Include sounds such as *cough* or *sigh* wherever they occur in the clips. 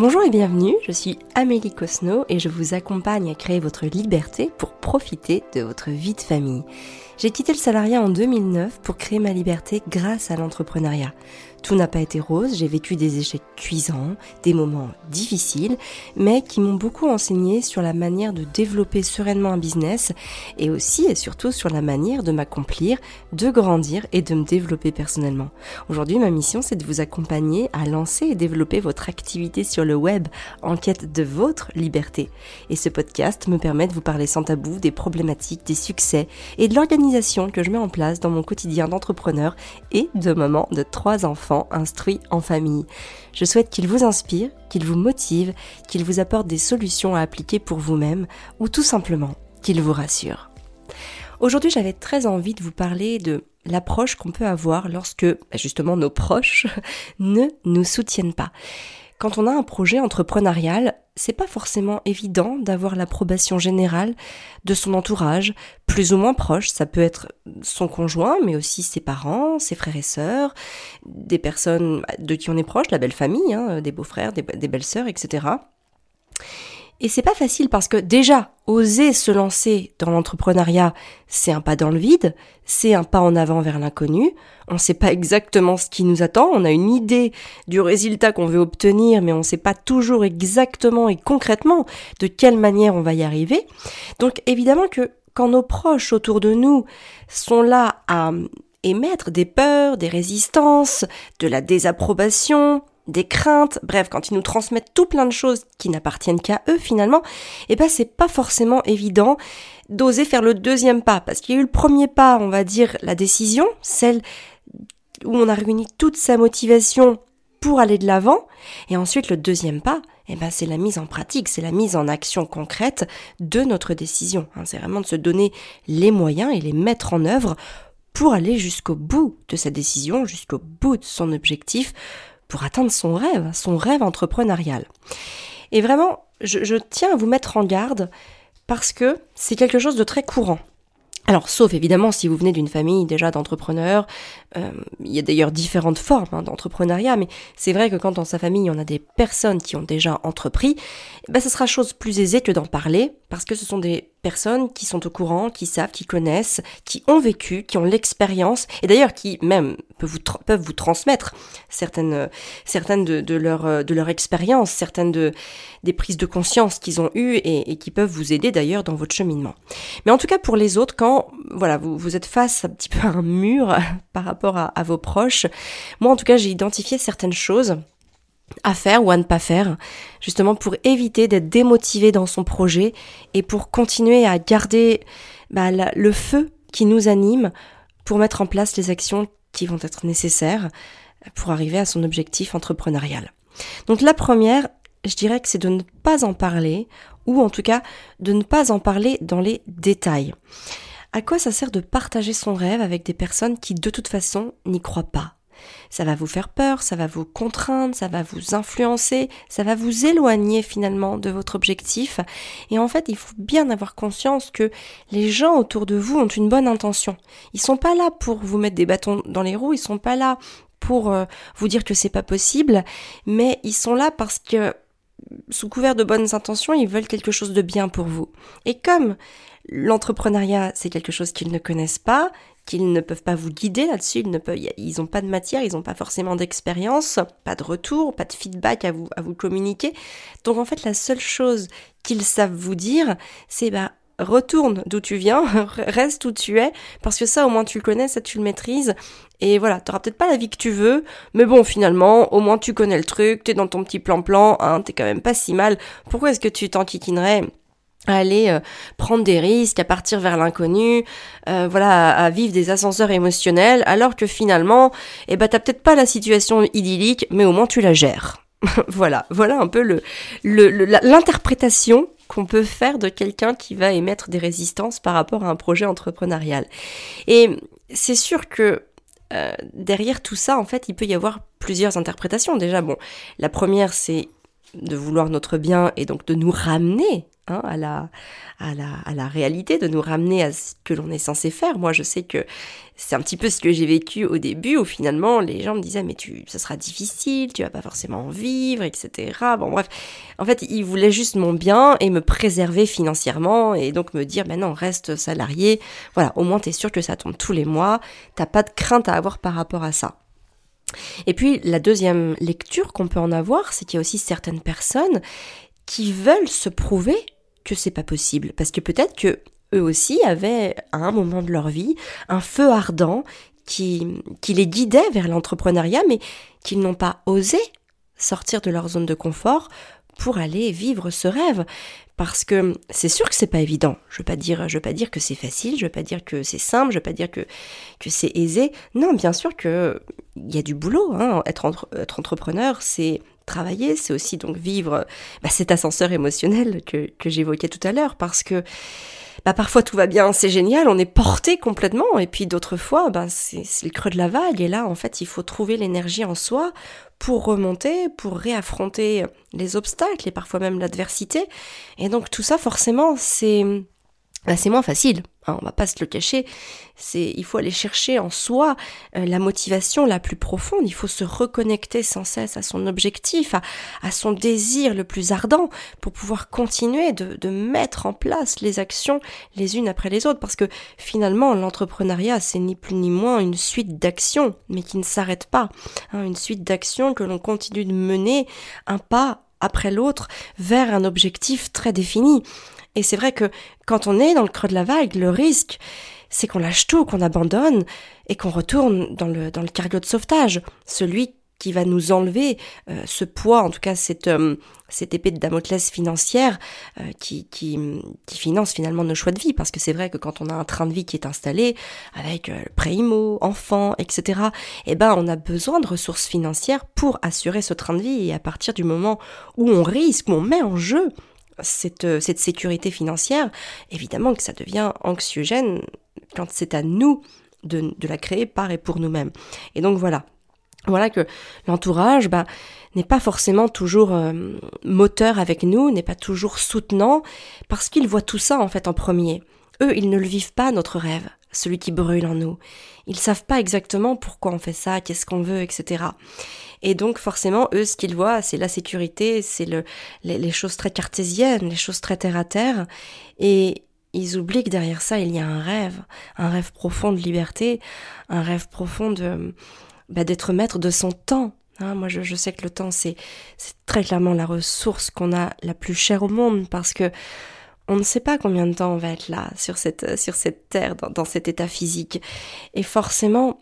Bonjour et bienvenue, je suis Amélie Cosno et je vous accompagne à créer votre liberté pour profiter de votre vie de famille. J'ai quitté le salariat en 2009 pour créer ma liberté grâce à l'entrepreneuriat. Tout n'a pas été rose, j'ai vécu des échecs cuisants, des moments difficiles, mais qui m'ont beaucoup enseigné sur la manière de développer sereinement un business et aussi et surtout sur la manière de m'accomplir, de grandir et de me développer personnellement. Aujourd'hui, ma mission, c'est de vous accompagner à lancer et développer votre activité sur le web en quête de votre liberté. Et ce podcast me permet de vous parler sans tabou des problématiques, des succès et de l'organisation que je mets en place dans mon quotidien d'entrepreneur et de maman de trois enfants instruit en famille. Je souhaite qu'il vous inspire, qu'il vous motive, qu'il vous apporte des solutions à appliquer pour vous-même ou tout simplement qu'il vous rassure. Aujourd'hui, j'avais très envie de vous parler de l'approche qu'on peut avoir lorsque bah, justement nos proches *laughs* ne nous soutiennent pas. Quand on a un projet entrepreneurial, c'est pas forcément évident d'avoir l'approbation générale de son entourage, plus ou moins proche. Ça peut être son conjoint, mais aussi ses parents, ses frères et sœurs, des personnes de qui on est proche, la belle famille, hein, des beaux-frères, des, des belles-sœurs, etc. Et c'est pas facile parce que déjà, oser se lancer dans l'entrepreneuriat, c'est un pas dans le vide, c'est un pas en avant vers l'inconnu. On ne sait pas exactement ce qui nous attend, on a une idée du résultat qu'on veut obtenir, mais on ne sait pas toujours exactement et concrètement de quelle manière on va y arriver. Donc évidemment que quand nos proches autour de nous sont là à émettre des peurs, des résistances, de la désapprobation, des craintes, bref, quand ils nous transmettent tout plein de choses qui n'appartiennent qu'à eux finalement, eh ben c'est pas forcément évident d'oser faire le deuxième pas, parce qu'il y a eu le premier pas, on va dire, la décision, celle où on a réuni toute sa motivation pour aller de l'avant, et ensuite le deuxième pas, eh ben c'est la mise en pratique, c'est la mise en action concrète de notre décision. Hein. c'est vraiment de se donner les moyens et les mettre en œuvre pour aller jusqu'au bout de sa décision, jusqu'au bout de son objectif, pour atteindre son rêve, son rêve entrepreneurial. Et vraiment, je, tiens à vous mettre en garde parce que c'est quelque chose de très courant. Alors, sauf évidemment si vous venez d'une famille déjà d'entrepreneurs, euh, il y a d'ailleurs différentes formes hein, d'entrepreneuriat, mais c'est vrai que quand dans sa famille on a des personnes qui ont déjà entrepris, ben, ce sera chose plus aisée que d'en parler, parce que ce sont des qui sont au courant, qui savent, qui connaissent, qui ont vécu, qui ont l'expérience, et d'ailleurs qui même peuvent vous, transmettre certaines, de, de leur, expérience, certaines de, des prises de conscience qu'ils ont eues et, qui peuvent vous aider d'ailleurs dans votre cheminement. Mais en tout cas pour les autres, quand voilà, vous, êtes face un petit peu à un mur *laughs* par rapport à vos proches, moi en tout cas j'ai identifié certaines choses à faire ou à ne pas faire, justement pour éviter d'être démotivé dans son projet et pour continuer à garder bah, le feu qui nous anime pour mettre en place les actions qui vont être nécessaires pour arriver à son objectif entrepreneurial. Donc la première, je dirais que c'est de ne pas en parler, ou en tout cas de ne pas en parler dans les détails. À quoi ça sert de partager son rêve avec des personnes qui de toute façon n'y croient pas? Ça va vous faire peur, ça va vous contraindre, ça va vous influencer, ça va vous éloigner finalement de votre objectif. Et en fait, il faut bien avoir conscience que les gens autour de vous ont une bonne intention. Ils sont pas là pour vous mettre des bâtons dans les roues, ils sont pas là pour euh, vous dire que c'est pas possible, mais ils sont là parce que sous couvert de bonnes intentions, ils veulent quelque chose de bien pour vous. Et comme l'entrepreneuriat, c'est quelque chose qu'ils ne connaissent pas, qu'ils ne peuvent pas vous guider là-dessus, ils ne peuvent, ils n'ont pas de matière, ils n'ont pas forcément d'expérience, pas de retour, pas de feedback à vous, à vous communiquer. Donc en fait, la seule chose qu'ils savent vous dire, c'est bah retourne d'où tu viens, *laughs* reste où tu es, parce que ça au moins tu le connais, ça tu le maîtrises, et voilà, t'auras peut-être pas la vie que tu veux, mais bon finalement, au moins tu connais le truc, t'es dans ton petit plan-plan, hein, t'es quand même pas si mal, pourquoi est-ce que tu t'enquiquinerais? Aller euh, prendre des risques, à partir vers l'inconnu, euh, voilà, à, vivre des ascenseurs émotionnels, alors que finalement, eh ben t'as peut-être pas la situation idyllique, mais au moins tu la gères. *laughs* voilà, voilà un peu le l'interprétation qu'on peut faire de quelqu'un qui va émettre des résistances par rapport à un projet entrepreneurial. Et c'est sûr que euh, derrière tout ça, en fait, il peut y avoir plusieurs interprétations. Déjà, bon, la première, c'est de vouloir notre bien et donc de nous ramener hein, à, la, à, la, à la réalité, de nous ramener à ce que l'on est censé faire. Moi, je sais que c'est un petit peu ce que j'ai vécu au début, où finalement les gens me disaient mais tu, ça sera difficile, tu vas pas forcément en vivre, etc. Bon bref, en fait ils voulaient juste mon bien et me préserver financièrement et donc me dire maintenant reste salarié, voilà au moins tu es sûr que ça tombe tous les mois, t'as pas de crainte à avoir par rapport à ça. Et puis la deuxième lecture qu'on peut en avoir, c'est qu'il y a aussi certaines personnes qui veulent se prouver que c'est pas possible, parce que peut-être que eux aussi avaient à un moment de leur vie un feu ardent qui, qui les guidait vers l'entrepreneuriat, mais qu'ils n'ont pas osé sortir de leur zone de confort pour aller vivre ce rêve. Parce que c'est sûr que c'est pas évident. Je veux pas dire, je veux pas dire que c'est facile, je veux pas dire que c'est simple, je veux pas dire que, que c'est aisé. Non, bien sûr que il y a du boulot. Hein. Être, être entrepreneur, c'est travailler, c'est aussi donc vivre bah, cet ascenseur émotionnel que, j'évoquais tout à l'heure, parce que bah parfois tout va bien, c'est génial, on est porté complètement, et puis d'autres fois, bah c'est le creux de la vague, et là, en fait, il faut trouver l'énergie en soi pour remonter, pour réaffronter les obstacles et parfois même l'adversité. Et donc tout ça, forcément, c'est bah, c'est moins facile. Hein, on va pas se le cacher. C'est, il faut aller chercher en soi euh, la motivation la plus profonde. Il faut se reconnecter sans cesse à son objectif, à, son désir le plus ardent, pour pouvoir continuer de, de, mettre en place les actions les unes après les autres. Parce que finalement, l'entrepreneuriat, c'est ni plus ni moins une suite d'actions, mais qui ne s'arrête pas. Hein, une suite d'actions que l'on continue de mener un pas après l'autre vers un objectif très défini. Et c'est vrai que quand on est dans le creux de la vague, le risque, c'est qu'on lâche tout, qu'on abandonne et qu'on retourne dans le, dans le cargo de sauvetage, celui qui va nous enlever euh, ce poids, en tout cas cette, euh, cette épée de Damoclès financière euh, qui, qui, finance finalement nos choix de vie. Parce que c'est vrai que quand on a un train de vie qui est installé, avec pré-IMO, enfants, etc., eh ben on a besoin de ressources financières pour assurer ce train de vie. Et à partir du moment où on risque, où on met en jeu cette, euh, cette sécurité financière, évidemment que ça devient anxiogène quand c'est à nous de, de, la créer par et pour nous-mêmes. Et donc voilà. Voilà que l'entourage bah, n'est pas forcément toujours euh, moteur avec nous, n'est pas toujours soutenant, parce qu'ils voient tout ça en fait en premier. Eux, ils ne le vivent pas, notre rêve, celui qui brûle en nous. Ils savent pas exactement pourquoi on fait ça, qu'est-ce qu'on veut, etc. Et donc forcément, eux, ce qu'ils voient, c'est la sécurité, c'est le, les, choses très cartésiennes, les choses très terre à terre. Et ils oublient que derrière ça, il y a un rêve, un rêve profond de liberté, un rêve profond de bah, d'être maître de son temps. Hein, moi, je, je, sais que le temps, c'est très clairement la ressource qu'on a la plus chère au monde parce que on ne sait pas combien de temps on va être là sur cette sur cette terre dans, cet état physique et forcément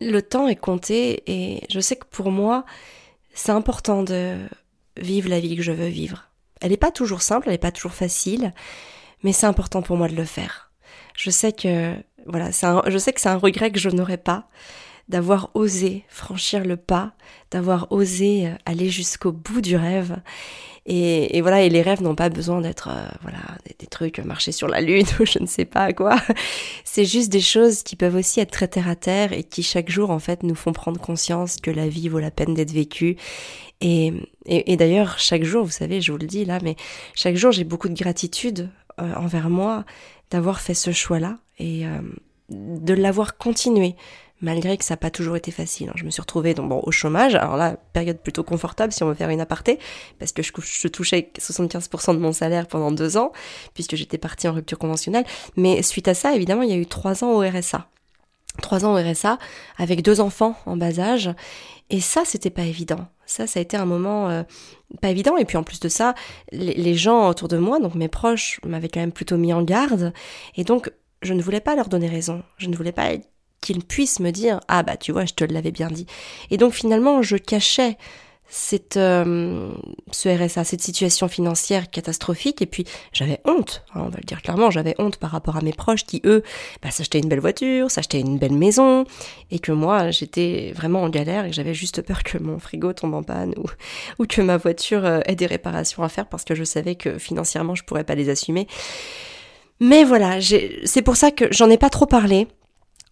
le temps est compté et je sais que pour moi, c'est important de vivre la vie que je veux vivre. Elle n'est pas toujours simple, elle n'est pas toujours facile, mais c'est important pour moi de le faire. Je sais que voilà, je sais que c'est un regret que je n'aurais pas d'avoir osé franchir le pas, d'avoir osé aller jusqu'au bout du rêve et, voilà, et les rêves n'ont pas besoin d'être euh, voilà des, trucs marcher sur la lune *laughs* ou je ne sais pas quoi. C'est juste des choses qui peuvent aussi être très terre à terre et qui chaque jour en fait nous font prendre conscience que la vie vaut la peine d'être vécue. Et, et, d'ailleurs chaque jour, vous savez, je vous le dis là, mais chaque jour j'ai beaucoup de gratitude euh, envers moi d'avoir fait ce choix-là et euh, de l'avoir continué malgré que ça n'a pas toujours été facile. Hein. Je me suis retrouvée donc, bon, au chômage, alors là, période plutôt confortable si on veut faire une aparté, parce que je, touchais 75% de mon salaire pendant deux ans, puisque j'étais partie en rupture conventionnelle. Mais suite à ça, évidemment, il y a eu trois ans au RSA. Trois ans au RSA, avec deux enfants en bas âge. Et ça, c'était pas évident. Ça, ça a été un moment euh, pas évident. Et puis en plus de ça, les, les gens autour de moi, donc mes proches, m'avaient quand même plutôt mis en garde. Et donc, je ne voulais pas leur donner raison. Je ne voulais pas être qu'il puisse me dire ah bah tu vois je te l'avais bien dit et donc finalement je cachais cette euh, ce RSA cette situation financière catastrophique. Et puis j'avais honte hein, on va le dire clairement j'avais honte par rapport à mes proches qui eux bah, s'achetaient une belle voiture s'achetaient une belle maison. Et que moi j'étais vraiment en galère et j'avais juste peur que mon frigo tombe en panne ou ou que ma voiture euh, ait des réparations à faire parce que je savais que financièrement je pourrais pas les assumer. Mais voilà, c'est pour ça que j'en ai pas trop parlé,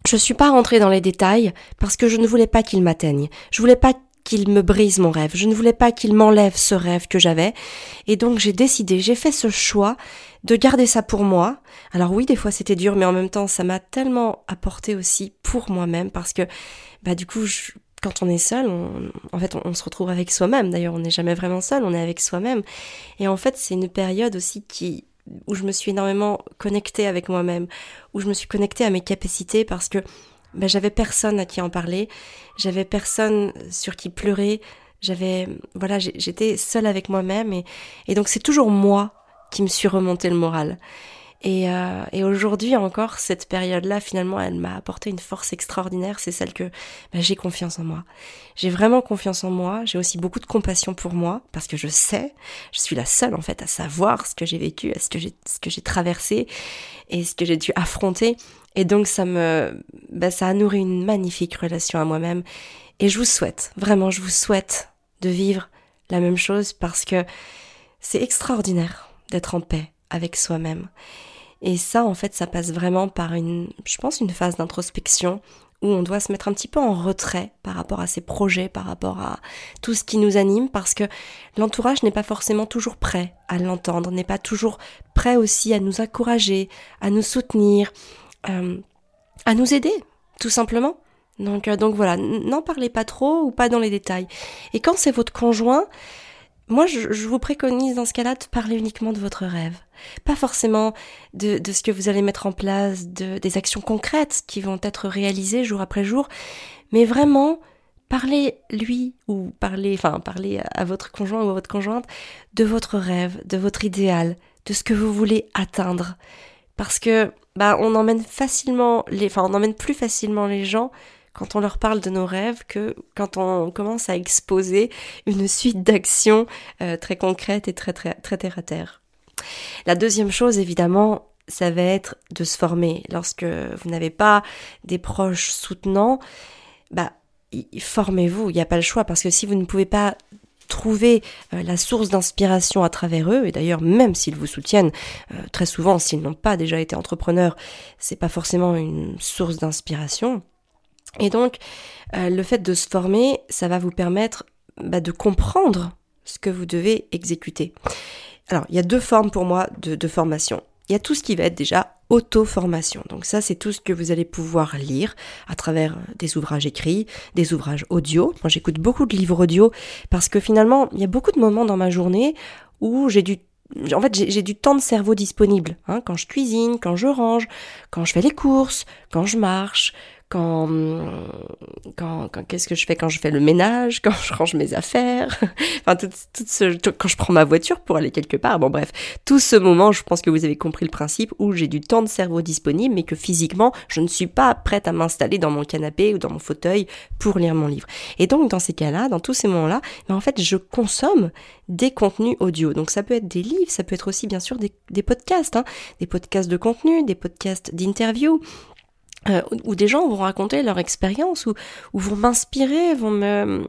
je suis pas rentrée dans les détails parce que je ne voulais pas qu'ils m'atteignent. Je voulais pas qu'il me brise mon rêve. Je ne voulais pas qu'il m'enlève ce rêve que j'avais. Et donc j'ai décidé, j'ai fait ce choix de garder ça pour moi. Alors oui, des fois c'était dur, mais en même temps, ça m'a tellement apporté aussi pour moi-même parce que, bah du coup, quand on est seul, en fait, on, se retrouve avec soi-même. D'ailleurs, on n'est jamais vraiment seul, on est avec soi-même. Et en fait, c'est une période aussi qui où je me suis énormément connectée avec moi-même, où je me suis connectée à mes capacités parce que bah, j'avais personne à qui en parler, j'avais personne sur qui pleurer, j'avais voilà, j'étais seule avec moi-même et, et donc c'est toujours moi qui me suis remonté le moral. Et, euh, et aujourd'hui encore, cette période-là, finalement, elle m'a apporté une force extraordinaire. C'est celle que bah, j'ai confiance en moi. J'ai vraiment confiance en moi. J'ai aussi beaucoup de compassion pour moi parce que je sais, je suis la seule en fait à savoir ce que j'ai vécu, ce que j'ai, ce que j'ai traversé et ce que j'ai dû affronter. Et donc ça me, bah, ça a nourri une magnifique relation à moi-même. Et je vous souhaite, vraiment, je vous souhaite de vivre la même chose parce que c'est extraordinaire d'être en paix avec soi-même. Et ça, en fait, ça passe vraiment par une, je pense, une phase d'introspection où on doit se mettre un petit peu en retrait par rapport à ses projets, par rapport à tout ce qui nous anime, parce que l'entourage n'est pas forcément toujours prêt à l'entendre, n'est pas toujours prêt aussi à nous encourager, à nous soutenir, euh, à nous aider, tout simplement. Donc, euh, donc voilà, n'en parlez pas trop ou pas dans les détails. Et quand c'est votre conjoint, moi, je, vous préconise dans ce cas-là de parler uniquement de votre rêve. Pas forcément de, ce que vous allez mettre en place, de, des actions concrètes qui vont être réalisées jour après jour, mais vraiment parler lui ou parler, enfin parler à votre conjoint ou à votre conjointe de votre rêve, de votre idéal, de ce que vous voulez atteindre. Parce que bah on emmène facilement les, enfin on emmène plus facilement les gens quand on leur parle de nos rêves que quand on commence à exposer une suite d'actions euh, très concrètes et très, très, très terre à terre. La deuxième chose, évidemment, ça va être de se former. Lorsque vous n'avez pas des proches soutenants, bah, formez-vous, il n'y a pas le choix, parce que si vous ne pouvez pas trouver euh, la source d'inspiration à travers eux, et d'ailleurs même s'ils vous soutiennent, euh, très souvent s'ils n'ont pas déjà été entrepreneurs, c'est pas forcément une source d'inspiration, et donc, euh, le fait de se former, ça va vous permettre bah, de comprendre ce que vous devez exécuter. Alors, il y a deux formes pour moi de, formation. Il y a tout ce qui va être déjà auto-formation. Donc ça, c'est tout ce que vous allez pouvoir lire à travers des ouvrages écrits, des ouvrages audio. Moi, j'écoute beaucoup de livres audio parce que finalement, il y a beaucoup de moments dans ma journée où j'ai du en fait, j'ai du temps de cerveau disponible. Hein, quand je cuisine, quand je range, quand je fais les courses, quand je marche, quand, quand, qu'est-ce que je fais quand je fais le ménage, quand je range mes affaires, *laughs* enfin tout, ce, quand je prends ma voiture pour aller quelque part. Bon bref, tout ce moment, je pense que vous avez compris le principe où j'ai du temps de cerveau disponible, mais que physiquement, je ne suis pas prête à m'installer dans mon canapé ou dans mon fauteuil pour lire mon livre. Et donc dans ces cas-là, dans tous ces moments-là, ben, en fait, je consomme des contenus audio. Donc ça peut être des livres, ça peut être aussi bien sûr des, des podcasts, hein, des podcasts de contenu, des podcasts d'interview, euh, où des gens vont raconter leur expérience, ou, vont m'inspirer, vont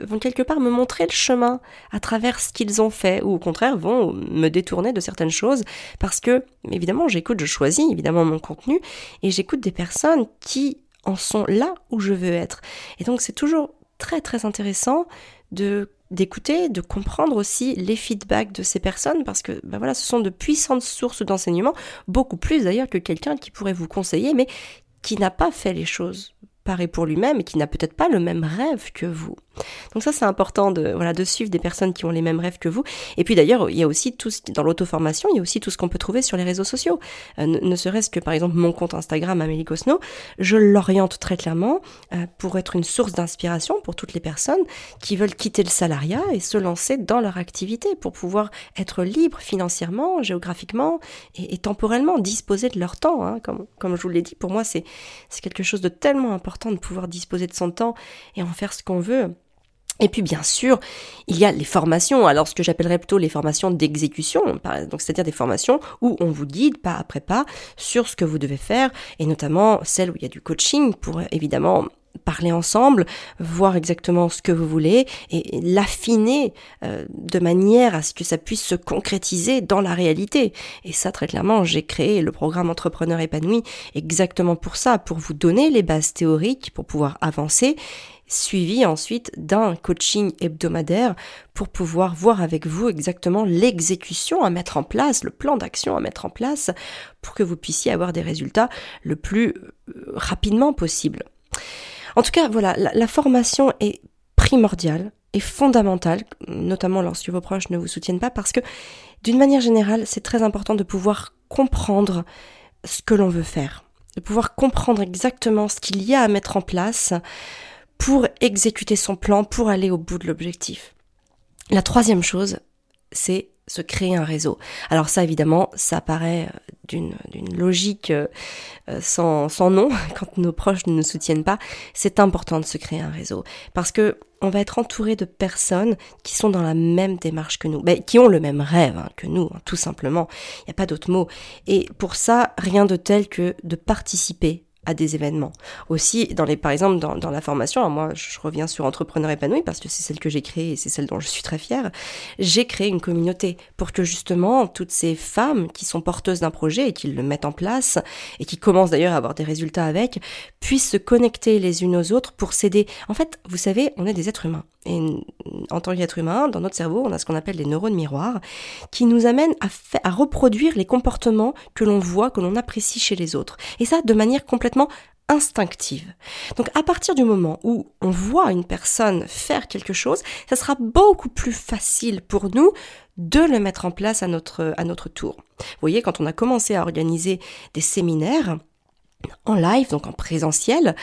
vont quelque part me montrer le chemin à travers ce qu'ils ont fait, ou au contraire vont me détourner de certaines choses, parce que évidemment j'écoute, je choisis évidemment mon contenu, et j'écoute des personnes qui en sont là où je veux être. Et donc c'est toujours très très intéressant de d'écouter, de comprendre aussi les feedbacks de ces personnes parce que ben voilà, ce sont de puissantes sources d'enseignement, beaucoup plus d'ailleurs que quelqu'un qui pourrait vous conseiller mais qui n'a pas fait les choses pareil pour lui-même et qui n'a peut-être pas le même rêve que vous. Donc ça c'est important de voilà de suivre des personnes qui ont les mêmes rêves que vous. Et puis d'ailleurs il y a aussi tout dans l'auto-formation il y a aussi tout ce qu'on peut trouver sur les réseaux sociaux. Euh, ne, serait-ce que par exemple mon compte Instagram Amélie Cosno, je l'oriente très clairement euh, pour être une source d'inspiration pour toutes les personnes qui veulent quitter le salariat et se lancer dans leur activité pour pouvoir être libre financièrement, géographiquement et, temporellement, disposer de leur temps. Hein. comme comme je vous l'ai dit, pour moi c'est quelque chose de tellement important de pouvoir disposer de son temps et en faire ce qu'on veut. Et puis bien sûr, il y a les formations, alors ce que j'appellerais plutôt les formations d'exécution, donc c'est-à-dire des formations où on vous guide pas après pas sur ce que vous devez faire, et notamment celles où il y a du coaching pour évidemment parler ensemble, voir exactement ce que vous voulez et l'affiner euh, de manière à ce que ça puisse se concrétiser dans la réalité. Et ça, très clairement, j'ai créé le programme Entrepreneur épanoui exactement pour ça, pour vous donner les bases théoriques pour pouvoir avancer suivi ensuite d'un coaching hebdomadaire pour pouvoir voir avec vous exactement l'exécution à mettre en place, le plan d'action à mettre en place pour que vous puissiez avoir des résultats le plus euh, rapidement possible. En tout cas, voilà, la, formation est primordiale et fondamentale, notamment lorsque vos proches ne vous soutiennent pas, parce que d'une manière générale, c'est très important de pouvoir comprendre ce que l'on veut faire, de pouvoir comprendre exactement ce qu'il y a à mettre en place pour exécuter son plan, pour aller au bout de l'objectif. La troisième chose, c'est se créer un réseau. Alors ça, évidemment, ça paraît euh, d'une, logique euh, euh, sans, sans nom *laughs* quand nos proches ne nous soutiennent pas. C'est important de se créer un réseau parce que on va être entouré de personnes qui sont dans la même démarche que nous, ben, qui ont le même rêve hein, que nous, hein, tout simplement. Il n'y a pas d'autre mot. Et pour ça, rien de tel que de participer à des événements. Aussi, dans les, par exemple, dans, dans la formation, moi je reviens sur Entrepreneur épanoui parce que c'est celle que j'ai créée et c'est celle dont je suis très fière, j'ai créé une communauté pour que justement toutes ces femmes qui sont porteuses d'un projet et qui le mettent en place et qui commencent d'ailleurs à avoir des résultats avec, puissent se connecter les unes aux autres pour s'aider. En fait, vous savez, on est des êtres humains. Et en tant qu'être humain, dans notre cerveau, on a ce qu'on appelle les neurones miroirs, qui nous amènent à, reproduire les comportements que l'on voit, que l'on apprécie chez les autres. Et ça, de manière complètement instinctive. Donc à partir du moment où on voit une personne faire quelque chose, ça sera beaucoup plus facile pour nous de le mettre en place à notre, à notre tour. Vous voyez, quand on a commencé à organiser des séminaires, en live, donc en présentiel,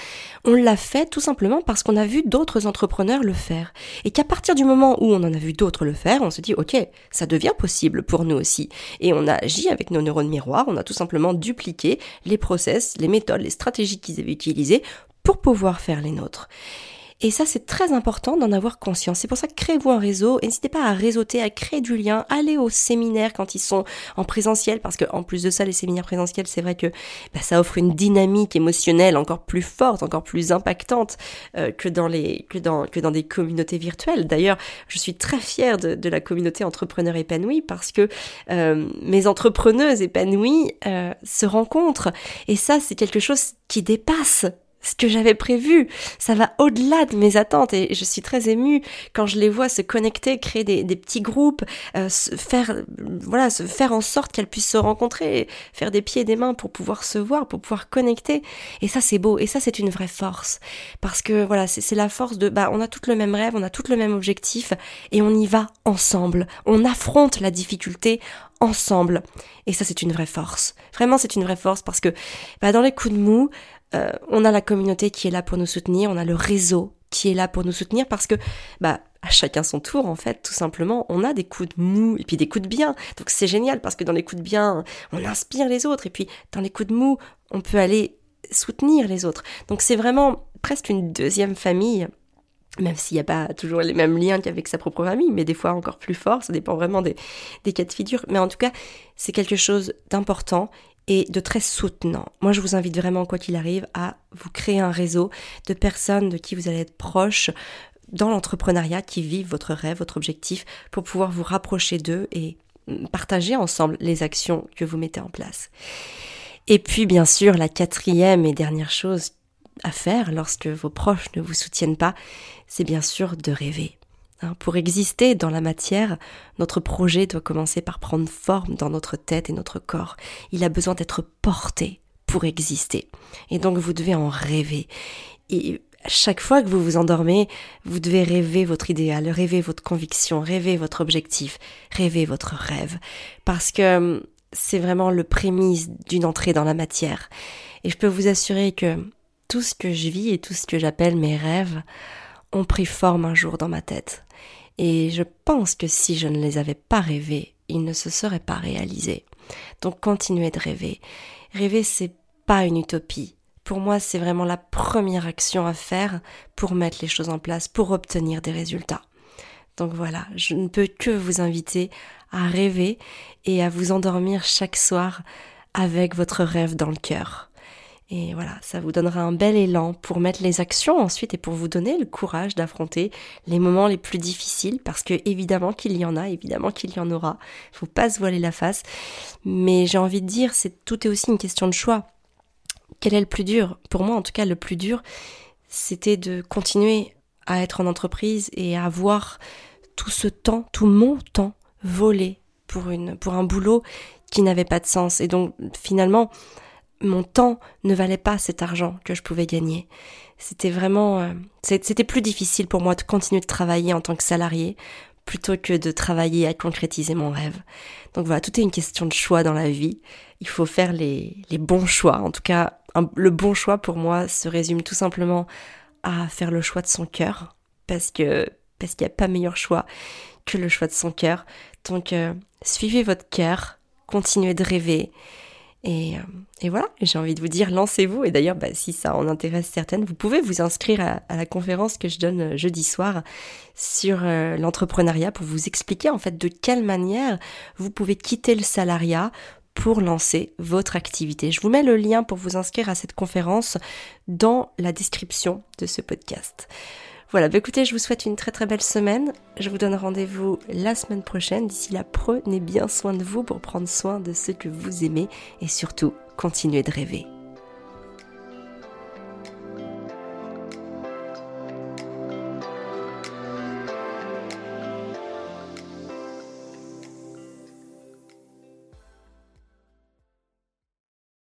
on l'a fait tout simplement parce qu'on a vu d'autres entrepreneurs le faire. Et qu'à partir du moment où on en a vu d'autres le faire, on se dit, OK, ça devient possible pour nous aussi. Et on a agi avec nos neurones miroirs, on a tout simplement dupliqué les process, les méthodes, les stratégies qu'ils avaient utilisées pour pouvoir faire les nôtres. Et ça, c'est très important d'en avoir conscience. C'est pour ça que créez-vous un réseau. N'hésitez pas à réseauter, à créer du lien. Allez aux séminaires quand ils sont en présentiel, parce que en plus de ça, les séminaires présentiels, c'est vrai que bah, ça offre une dynamique émotionnelle encore plus forte, encore plus impactante euh, que dans les que dans que dans des communautés virtuelles. D'ailleurs, je suis très fière de, la communauté entrepreneur épanouie parce que euh, mes entrepreneuses épanouies euh, se rencontrent. Et ça, c'est quelque chose qui dépasse ce que j'avais prévu. Ça va au-delà de mes attentes et je suis très émue quand je les vois se connecter, créer des, petits groupes, euh, faire voilà, se faire en sorte qu'elles puissent se rencontrer, faire des pieds et des mains pour pouvoir se voir, pour pouvoir connecter. Et ça c'est beau et ça c'est une vraie force parce que voilà, c'est la force de bah on a tout le même rêve, on a tout le même objectif et on y va ensemble. On affronte la difficulté ensemble. Et ça, c'est une vraie force. Vraiment, c'est une vraie force parce que bah, dans les coups de mou, euh, on a la communauté qui est là pour nous soutenir, on a le réseau qui est là pour nous soutenir parce que bah à chacun son tour en fait tout simplement on a des coups de mou et puis des coups de bien. Donc c'est génial parce que dans les coups de bien on inspire les autres et puis dans les coups de mou on peut aller soutenir les autres. Donc c'est vraiment presque une deuxième famille même s'il n'y a pas toujours les mêmes liens qu'avec sa propre famille, mais des fois encore plus fort, ça dépend vraiment des, des cas de figure. Mais en tout cas, c'est quelque chose d'important et de très soutenant. Moi, je vous invite vraiment, quoi qu'il arrive, à vous créer un réseau de personnes de qui vous allez être proche dans l'entrepreneuriat, qui vivent votre rêve, votre objectif, pour pouvoir vous rapprocher d'eux et partager ensemble les actions que vous mettez en place. Et puis, bien sûr, la quatrième et dernière chose à faire lorsque vos proches ne vous soutiennent pas, c'est bien sûr de rêver. Hein, pour exister dans la matière, notre projet doit commencer par prendre forme dans notre tête et notre corps. Il a besoin d'être porté pour exister. Et donc vous devez en rêver. Et chaque fois que vous vous endormez, vous devez rêver votre idéal, rêver votre conviction, rêver votre objectif, rêver votre rêve. Parce que hum, c'est vraiment le prémisse d'une entrée dans la matière. Et je peux vous assurer que tout ce que je vis et tout ce que j'appelle mes rêves ont pris forme un jour dans ma tête. Et je pense que si je ne les avais pas rêvés, ils ne se seraient pas réalisés. Donc continuez de rêver. Rêver, c'est pas une utopie. Pour moi, c'est vraiment la première action à faire pour mettre les choses en place, pour obtenir des résultats. Donc voilà, je ne peux que vous inviter à rêver et à vous endormir chaque soir avec votre rêve dans le cœur. Et voilà, ça vous donnera un bel élan pour mettre les actions ensuite et pour vous donner le courage d'affronter les moments les plus difficiles parce que évidemment qu'il y en a, évidemment qu'il y en aura. Faut pas se voiler la face. Mais j'ai envie de dire, c'est tout est aussi une question de choix. Quel est le plus dur? Pour moi, en tout cas, le plus dur, c'était de continuer à être en entreprise et à avoir tout ce temps, tout mon temps volé pour une, pour un boulot qui n'avait pas de sens. Et donc, finalement, mon temps ne valait pas cet argent que je pouvais gagner. C'était vraiment, euh, c'était plus difficile pour moi de continuer de travailler en tant que salarié plutôt que de travailler à concrétiser mon rêve. Donc voilà, tout est une question de choix dans la vie. Il faut faire les, les bons choix. En tout cas, le bon choix pour moi se résume tout simplement à faire le choix de son cœur, parce que parce qu'il n'y a pas meilleur choix que le choix de son cœur. Donc euh, suivez votre cœur, continuez de rêver euh, et, voilà, j'ai envie de vous dire, lancez-vous. Et d'ailleurs, bah, si ça en intéresse certaines, vous pouvez vous inscrire à, la conférence que je donne euh, jeudi soir sur euh, l'entrepreneuriat pour vous expliquer en fait de quelle manière vous pouvez quitter le salariat pour lancer votre activité. Je vous mets le lien pour vous inscrire à cette conférence dans la description de ce podcast. Voilà, bah écoutez, je vous souhaite une très très belle semaine. Je vous donne rendez-vous la semaine prochaine. D'ici là, prenez bien soin de vous pour prendre soin de ceux que vous aimez et surtout, continuez de rêver.